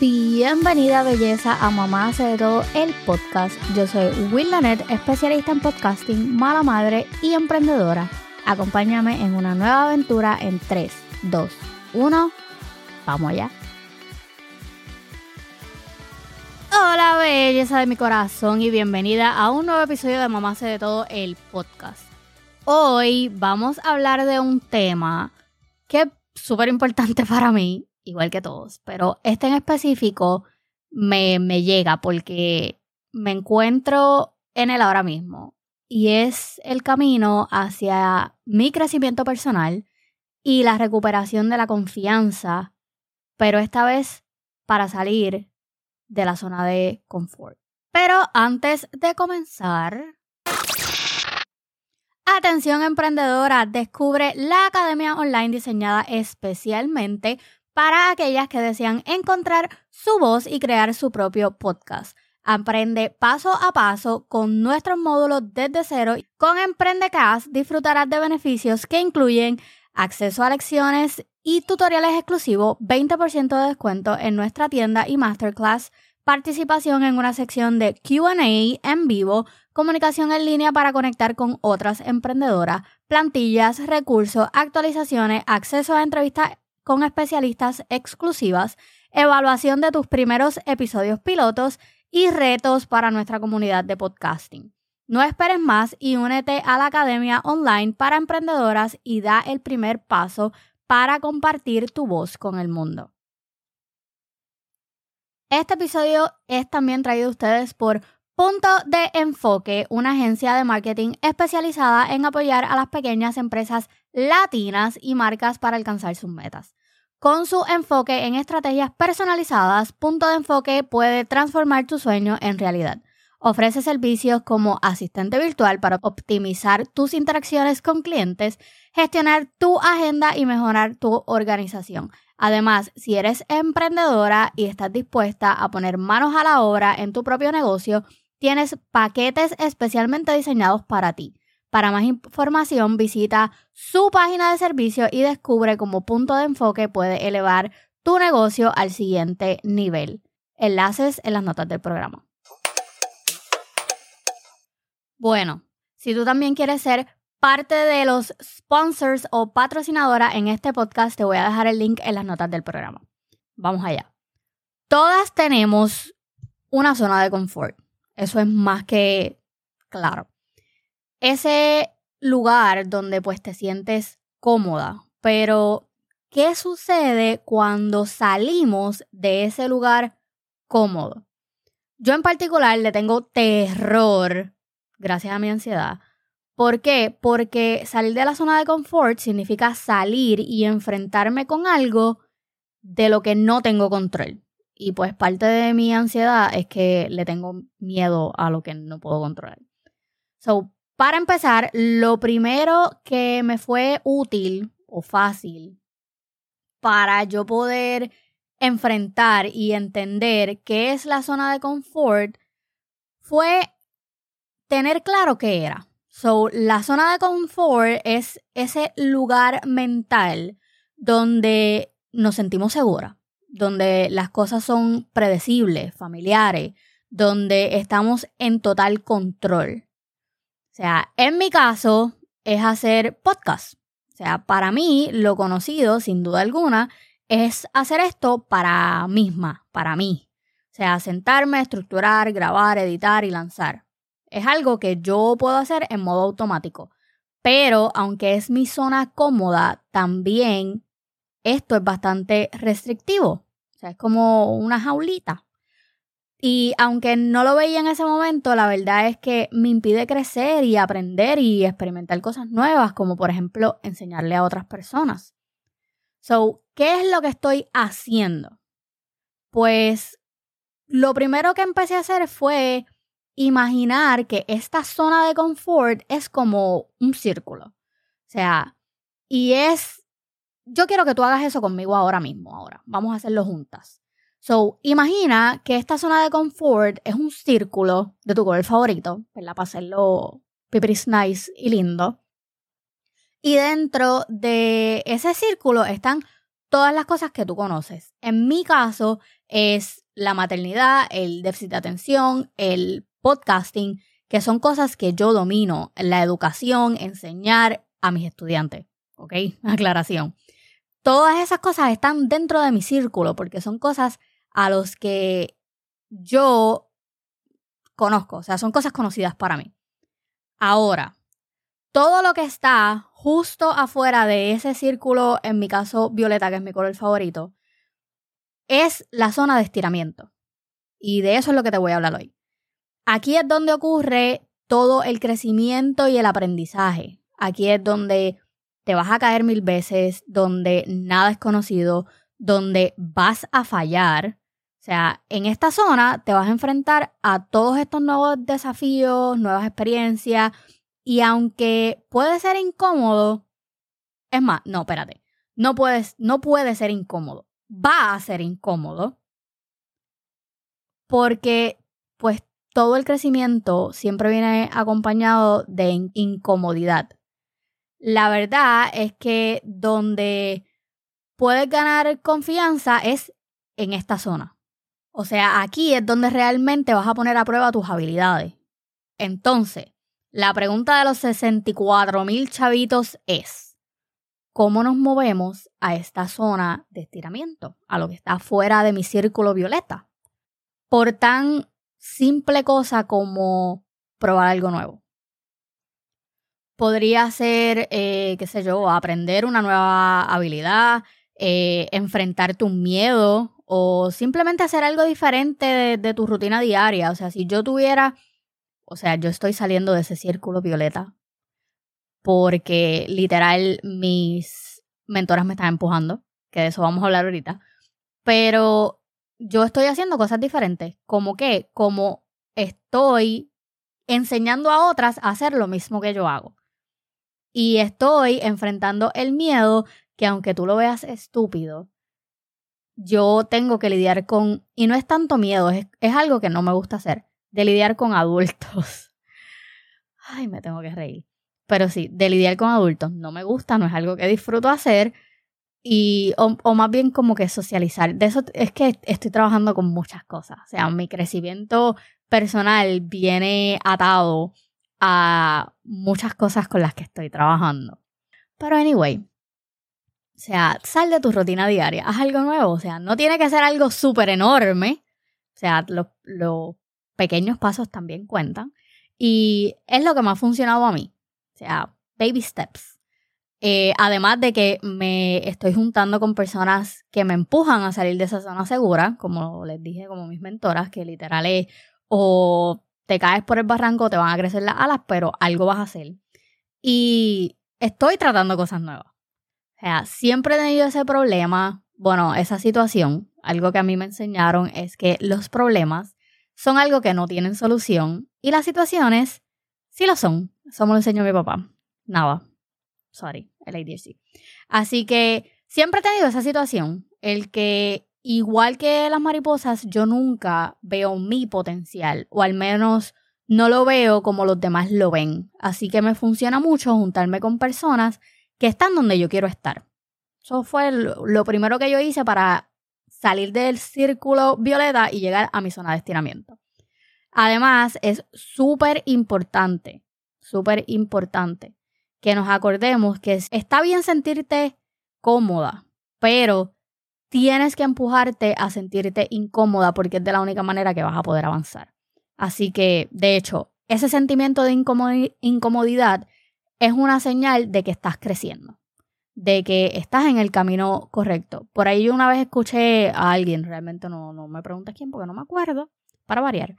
Bienvenida belleza a Mamá hace de todo el podcast. Yo soy Will Lanet, especialista en podcasting, mala madre y emprendedora. Acompáñame en una nueva aventura en 3, 2, 1. Vamos allá. Hola belleza de mi corazón y bienvenida a un nuevo episodio de Mamá hace de todo el podcast. Hoy vamos a hablar de un tema que es súper importante para mí igual que todos, pero este en específico me, me llega porque me encuentro en él ahora mismo y es el camino hacia mi crecimiento personal y la recuperación de la confianza, pero esta vez para salir de la zona de confort. Pero antes de comenzar, atención emprendedora, descubre la academia online diseñada especialmente para aquellas que desean encontrar su voz y crear su propio podcast. Aprende paso a paso con nuestros módulos desde cero. Con Emprendecast disfrutarás de beneficios que incluyen acceso a lecciones y tutoriales exclusivos, 20% de descuento en nuestra tienda y masterclass, participación en una sección de QA en vivo, comunicación en línea para conectar con otras emprendedoras, plantillas, recursos, actualizaciones, acceso a entrevistas con especialistas exclusivas, evaluación de tus primeros episodios pilotos y retos para nuestra comunidad de podcasting. No esperes más y únete a la Academia Online para Emprendedoras y da el primer paso para compartir tu voz con el mundo. Este episodio es también traído a ustedes por Punto de Enfoque, una agencia de marketing especializada en apoyar a las pequeñas empresas latinas y marcas para alcanzar sus metas. Con su enfoque en estrategias personalizadas, Punto de Enfoque puede transformar tu sueño en realidad. Ofrece servicios como asistente virtual para optimizar tus interacciones con clientes, gestionar tu agenda y mejorar tu organización. Además, si eres emprendedora y estás dispuesta a poner manos a la obra en tu propio negocio, tienes paquetes especialmente diseñados para ti. Para más información, visita su página de servicio y descubre cómo punto de enfoque puede elevar tu negocio al siguiente nivel. Enlaces en las notas del programa. Bueno, si tú también quieres ser parte de los sponsors o patrocinadora en este podcast, te voy a dejar el link en las notas del programa. Vamos allá. Todas tenemos una zona de confort. Eso es más que claro ese lugar donde pues te sientes cómoda, pero ¿qué sucede cuando salimos de ese lugar cómodo? Yo en particular le tengo terror, gracias a mi ansiedad. ¿Por qué? Porque salir de la zona de confort significa salir y enfrentarme con algo de lo que no tengo control. Y pues parte de mi ansiedad es que le tengo miedo a lo que no puedo controlar. So, para empezar, lo primero que me fue útil o fácil para yo poder enfrentar y entender qué es la zona de confort fue tener claro qué era. So, la zona de confort es ese lugar mental donde nos sentimos seguras, donde las cosas son predecibles, familiares, donde estamos en total control. O sea, en mi caso es hacer podcast. O sea, para mí lo conocido, sin duda alguna, es hacer esto para misma, para mí. O sea, sentarme, estructurar, grabar, editar y lanzar. Es algo que yo puedo hacer en modo automático. Pero aunque es mi zona cómoda, también esto es bastante restrictivo. Es como una jaulita. Y aunque no lo veía en ese momento, la verdad es que me impide crecer y aprender y experimentar cosas nuevas, como por ejemplo enseñarle a otras personas. So, ¿qué es lo que estoy haciendo? Pues lo primero que empecé a hacer fue imaginar que esta zona de confort es como un círculo. O sea, y es, yo quiero que tú hagas eso conmigo ahora mismo, ahora. Vamos a hacerlo juntas. So, imagina que esta zona de confort es un círculo de tu color favorito, ¿verdad? Para hacerlo pipiris nice y lindo. Y dentro de ese círculo están todas las cosas que tú conoces. En mi caso es la maternidad, el déficit de atención, el podcasting, que son cosas que yo domino, la educación, enseñar a mis estudiantes. ¿Ok? Aclaración. Todas esas cosas están dentro de mi círculo porque son cosas a los que yo conozco, o sea, son cosas conocidas para mí. Ahora, todo lo que está justo afuera de ese círculo, en mi caso violeta, que es mi color favorito, es la zona de estiramiento. Y de eso es lo que te voy a hablar hoy. Aquí es donde ocurre todo el crecimiento y el aprendizaje. Aquí es donde te vas a caer mil veces, donde nada es conocido, donde vas a fallar. O sea, en esta zona te vas a enfrentar a todos estos nuevos desafíos, nuevas experiencias, y aunque puede ser incómodo, es más, no, espérate, no puedes, no puede ser incómodo, va a ser incómodo, porque pues todo el crecimiento siempre viene acompañado de incomodidad. La verdad es que donde puedes ganar confianza es en esta zona. O sea, aquí es donde realmente vas a poner a prueba tus habilidades. Entonces, la pregunta de los 64 mil chavitos es, ¿cómo nos movemos a esta zona de estiramiento, a lo que está fuera de mi círculo violeta? Por tan simple cosa como probar algo nuevo. Podría ser, eh, qué sé yo, aprender una nueva habilidad, eh, enfrentarte un miedo o simplemente hacer algo diferente de tu rutina diaria. O sea, si yo tuviera o sea, yo estoy saliendo de ese círculo violeta porque literal mis mentoras me están empujando, que de eso vamos a hablar ahorita. Pero yo estoy haciendo cosas diferentes, como que, como estoy enseñando a otras a hacer lo mismo que yo hago. Y estoy enfrentando el miedo que aunque tú lo veas estúpido, yo tengo que lidiar con, y no es tanto miedo, es, es algo que no me gusta hacer de lidiar con adultos. Ay, me tengo que reír. Pero sí, de lidiar con adultos no me gusta, no es algo que disfruto hacer. Y, o, más bien como que socializar. De eso es que estoy trabajando con muchas cosas. O sea, mi crecimiento personal viene atado a muchas cosas con las que estoy trabajando. Pero anyway, o sea, sal de tu rutina diaria, haz algo nuevo. O sea, no tiene que ser algo súper enorme. O sea, lo, lo pequeños pasos también cuentan. Y es lo que me ha funcionado a mí. O sea, baby steps. Eh, además de que me estoy juntando con personas que me empujan a salir de esa zona segura, como les dije, como mis mentoras, que literal es o te caes por el barranco, te van a crecer las alas, pero algo vas a hacer. Y estoy tratando cosas nuevas. O sea, siempre he tenido ese problema, bueno, esa situación. Algo que a mí me enseñaron es que los problemas son algo que no tienen solución y las situaciones sí lo son. Eso me lo enseñó mi papá. Nada. Sorry, el ADHD. Así que siempre he tenido esa situación, el que igual que las mariposas, yo nunca veo mi potencial, o al menos no lo veo como los demás lo ven. Así que me funciona mucho juntarme con personas que están donde yo quiero estar. Eso fue lo primero que yo hice para salir del círculo violeta y llegar a mi zona de estiramiento. Además, es súper importante, súper importante que nos acordemos que está bien sentirte cómoda, pero tienes que empujarte a sentirte incómoda porque es de la única manera que vas a poder avanzar. Así que, de hecho, ese sentimiento de incomodidad es una señal de que estás creciendo de que estás en el camino correcto. Por ahí yo una vez escuché a alguien, realmente no, no me preguntes quién porque no me acuerdo, para variar,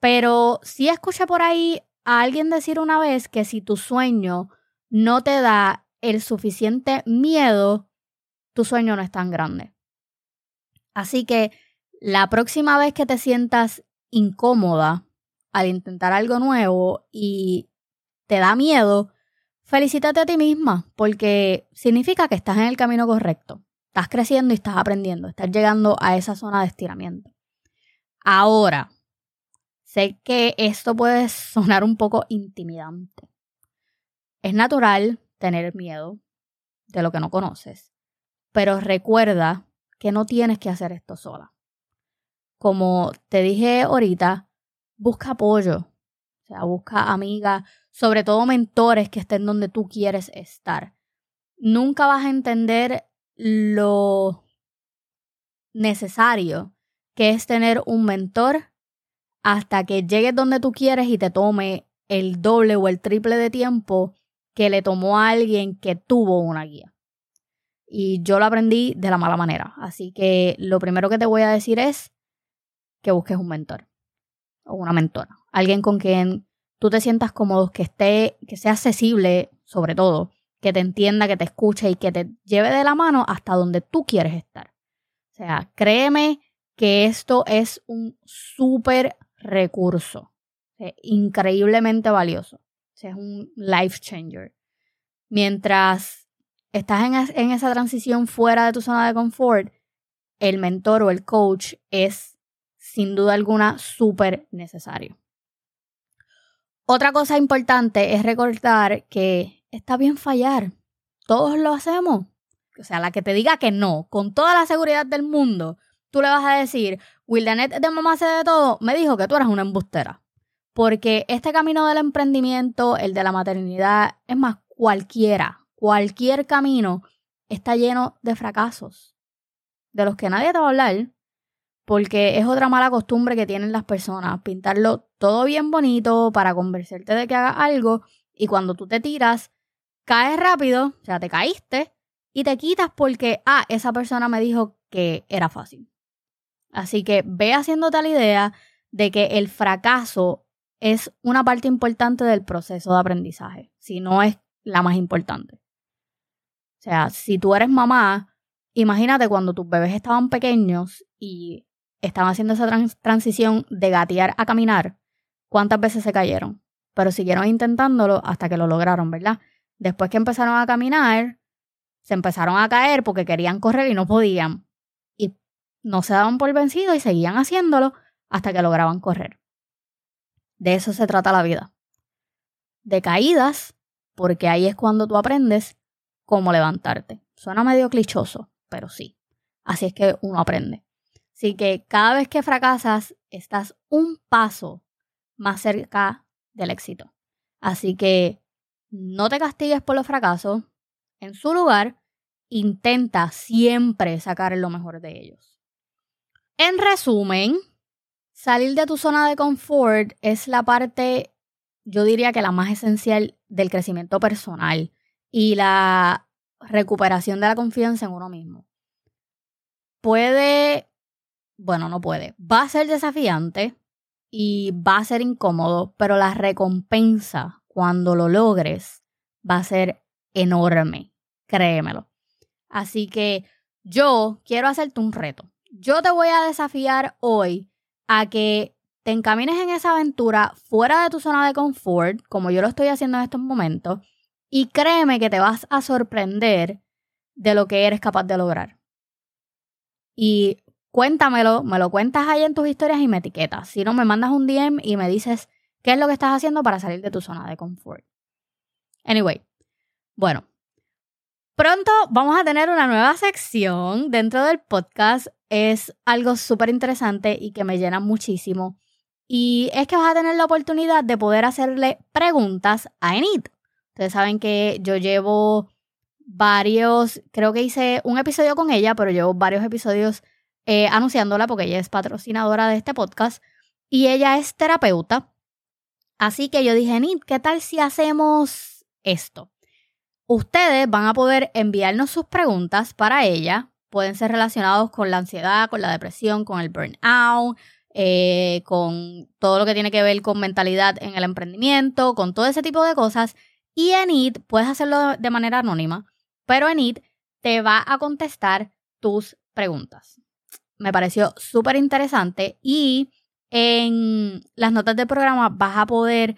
pero sí escuché por ahí a alguien decir una vez que si tu sueño no te da el suficiente miedo, tu sueño no es tan grande. Así que la próxima vez que te sientas incómoda al intentar algo nuevo y te da miedo, Felicítate a ti misma porque significa que estás en el camino correcto. Estás creciendo y estás aprendiendo, estás llegando a esa zona de estiramiento. Ahora, sé que esto puede sonar un poco intimidante. Es natural tener miedo de lo que no conoces, pero recuerda que no tienes que hacer esto sola. Como te dije ahorita, busca apoyo, o sea, busca amigas, sobre todo mentores que estén donde tú quieres estar. Nunca vas a entender lo necesario que es tener un mentor hasta que llegues donde tú quieres y te tome el doble o el triple de tiempo que le tomó a alguien que tuvo una guía. Y yo lo aprendí de la mala manera. Así que lo primero que te voy a decir es que busques un mentor o una mentora. Alguien con quien tú te sientas cómodo, que esté, que sea accesible, sobre todo, que te entienda, que te escuche y que te lleve de la mano hasta donde tú quieres estar. O sea, créeme que esto es un súper recurso, increíblemente valioso. es un life changer. Mientras estás en, esa transición fuera de tu zona de confort, el mentor o el coach es sin duda alguna súper necesario. Otra cosa importante es recordar que está bien fallar. Todos lo hacemos. O sea, la que te diga que no, con toda la seguridad del mundo, tú le vas a decir, Wildanet de Mamá hace de todo, me dijo que tú eras una embustera. Porque este camino del emprendimiento, el de la maternidad, es más, cualquiera, cualquier camino está lleno de fracasos, de los que nadie te va a hablar, porque es otra mala costumbre que tienen las personas, pintarlo todo bien bonito para convencerte de que hagas algo y cuando tú te tiras, caes rápido, o sea, te caíste y te quitas porque, ah, esa persona me dijo que era fácil. Así que ve haciéndote la idea de que el fracaso es una parte importante del proceso de aprendizaje, si no es la más importante. Sea, si tú eres mamá, imagínate cuando tus bebés estaban pequeños y estaban haciendo esa transición de gatear a caminar, ¿cuántas veces se cayeron? Pero siguieron intentándolo hasta que lo lograron, ¿verdad? Después que empezaron a caminar, se empezaron a caer porque querían correr y no podían no se daban por vencidos y seguían haciéndolo hasta que lograban correr. De eso se trata la vida. De caídas, porque ahí es cuando tú aprendes cómo levantarte. Suena medio clichoso, pero sí. Así es que uno aprende. Así que cada vez que fracasas, estás un paso más cerca del éxito. Así que no te castigues por los fracasos. En su lugar, intenta siempre sacar lo mejor de ellos. En resumen, salir de tu zona de confort es la parte, yo diría que la más esencial del crecimiento personal y la recuperación de la confianza en uno mismo. Puede, bueno, no puede, va a ser desafiante y va a ser incómodo, pero la recompensa cuando lo logres va a ser enorme, créemelo. Así que yo quiero hacerte un reto yo te voy a desafiar hoy a que te encamines en esa aventura fuera de tu zona de confort, como yo lo estoy haciendo en estos momentos, y créeme que te vas a sorprender de lo que eres capaz de lograr. Y cuéntamelo, me lo cuentas ahí en tus historias y me etiquetas. Si no, me mandas un DM y me dices qué es lo que estás haciendo para salir de tu zona de confort. Anyway, bueno, Pronto vamos a tener una nueva sección dentro del podcast. Es algo súper interesante y que me llena muchísimo. Y es que vas a tener la oportunidad de poder hacerle preguntas a Enid. Ustedes saben que yo llevo varios, creo que hice un episodio con ella, pero llevo varios episodios eh, anunciándola porque ella es patrocinadora de este podcast y ella es terapeuta. Así que yo dije, Enid, ¿qué tal si hacemos esto? Ustedes van a poder enviarnos sus preguntas para ella. Pueden ser relacionados con la ansiedad, con la depresión, con el burnout, eh, con todo lo que tiene que ver con mentalidad en el emprendimiento, con todo ese tipo de cosas. Y Enid, puedes hacerlo de manera anónima, pero Enid te va a contestar tus preguntas. Me pareció súper interesante y en las notas del programa vas a poder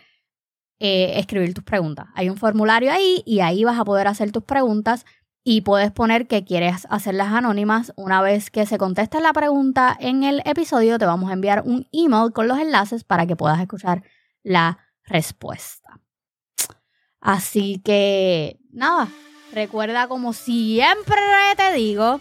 eh, escribir tus preguntas. Hay un formulario ahí y ahí vas a poder hacer tus preguntas y puedes poner que quieres hacerlas anónimas. Una vez que se conteste la pregunta en el episodio, te vamos a enviar un email con los enlaces para que puedas escuchar la respuesta. Así que, nada, Recuerda, como siempre te digo,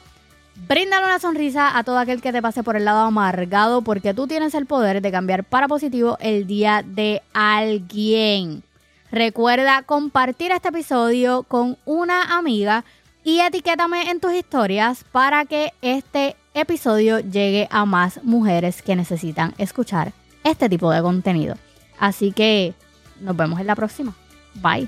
bríndale una sonrisa a todo aquel que te pase por el lado amargado, porque tú tienes el poder de cambiar para positivo el día de alguien. Recuerda compartir este episodio con una amiga y etiquétame en tus historias para que este episodio llegue a más mujeres que necesitan escuchar este tipo de contenido. Así que nos vemos en la próxima. Bye.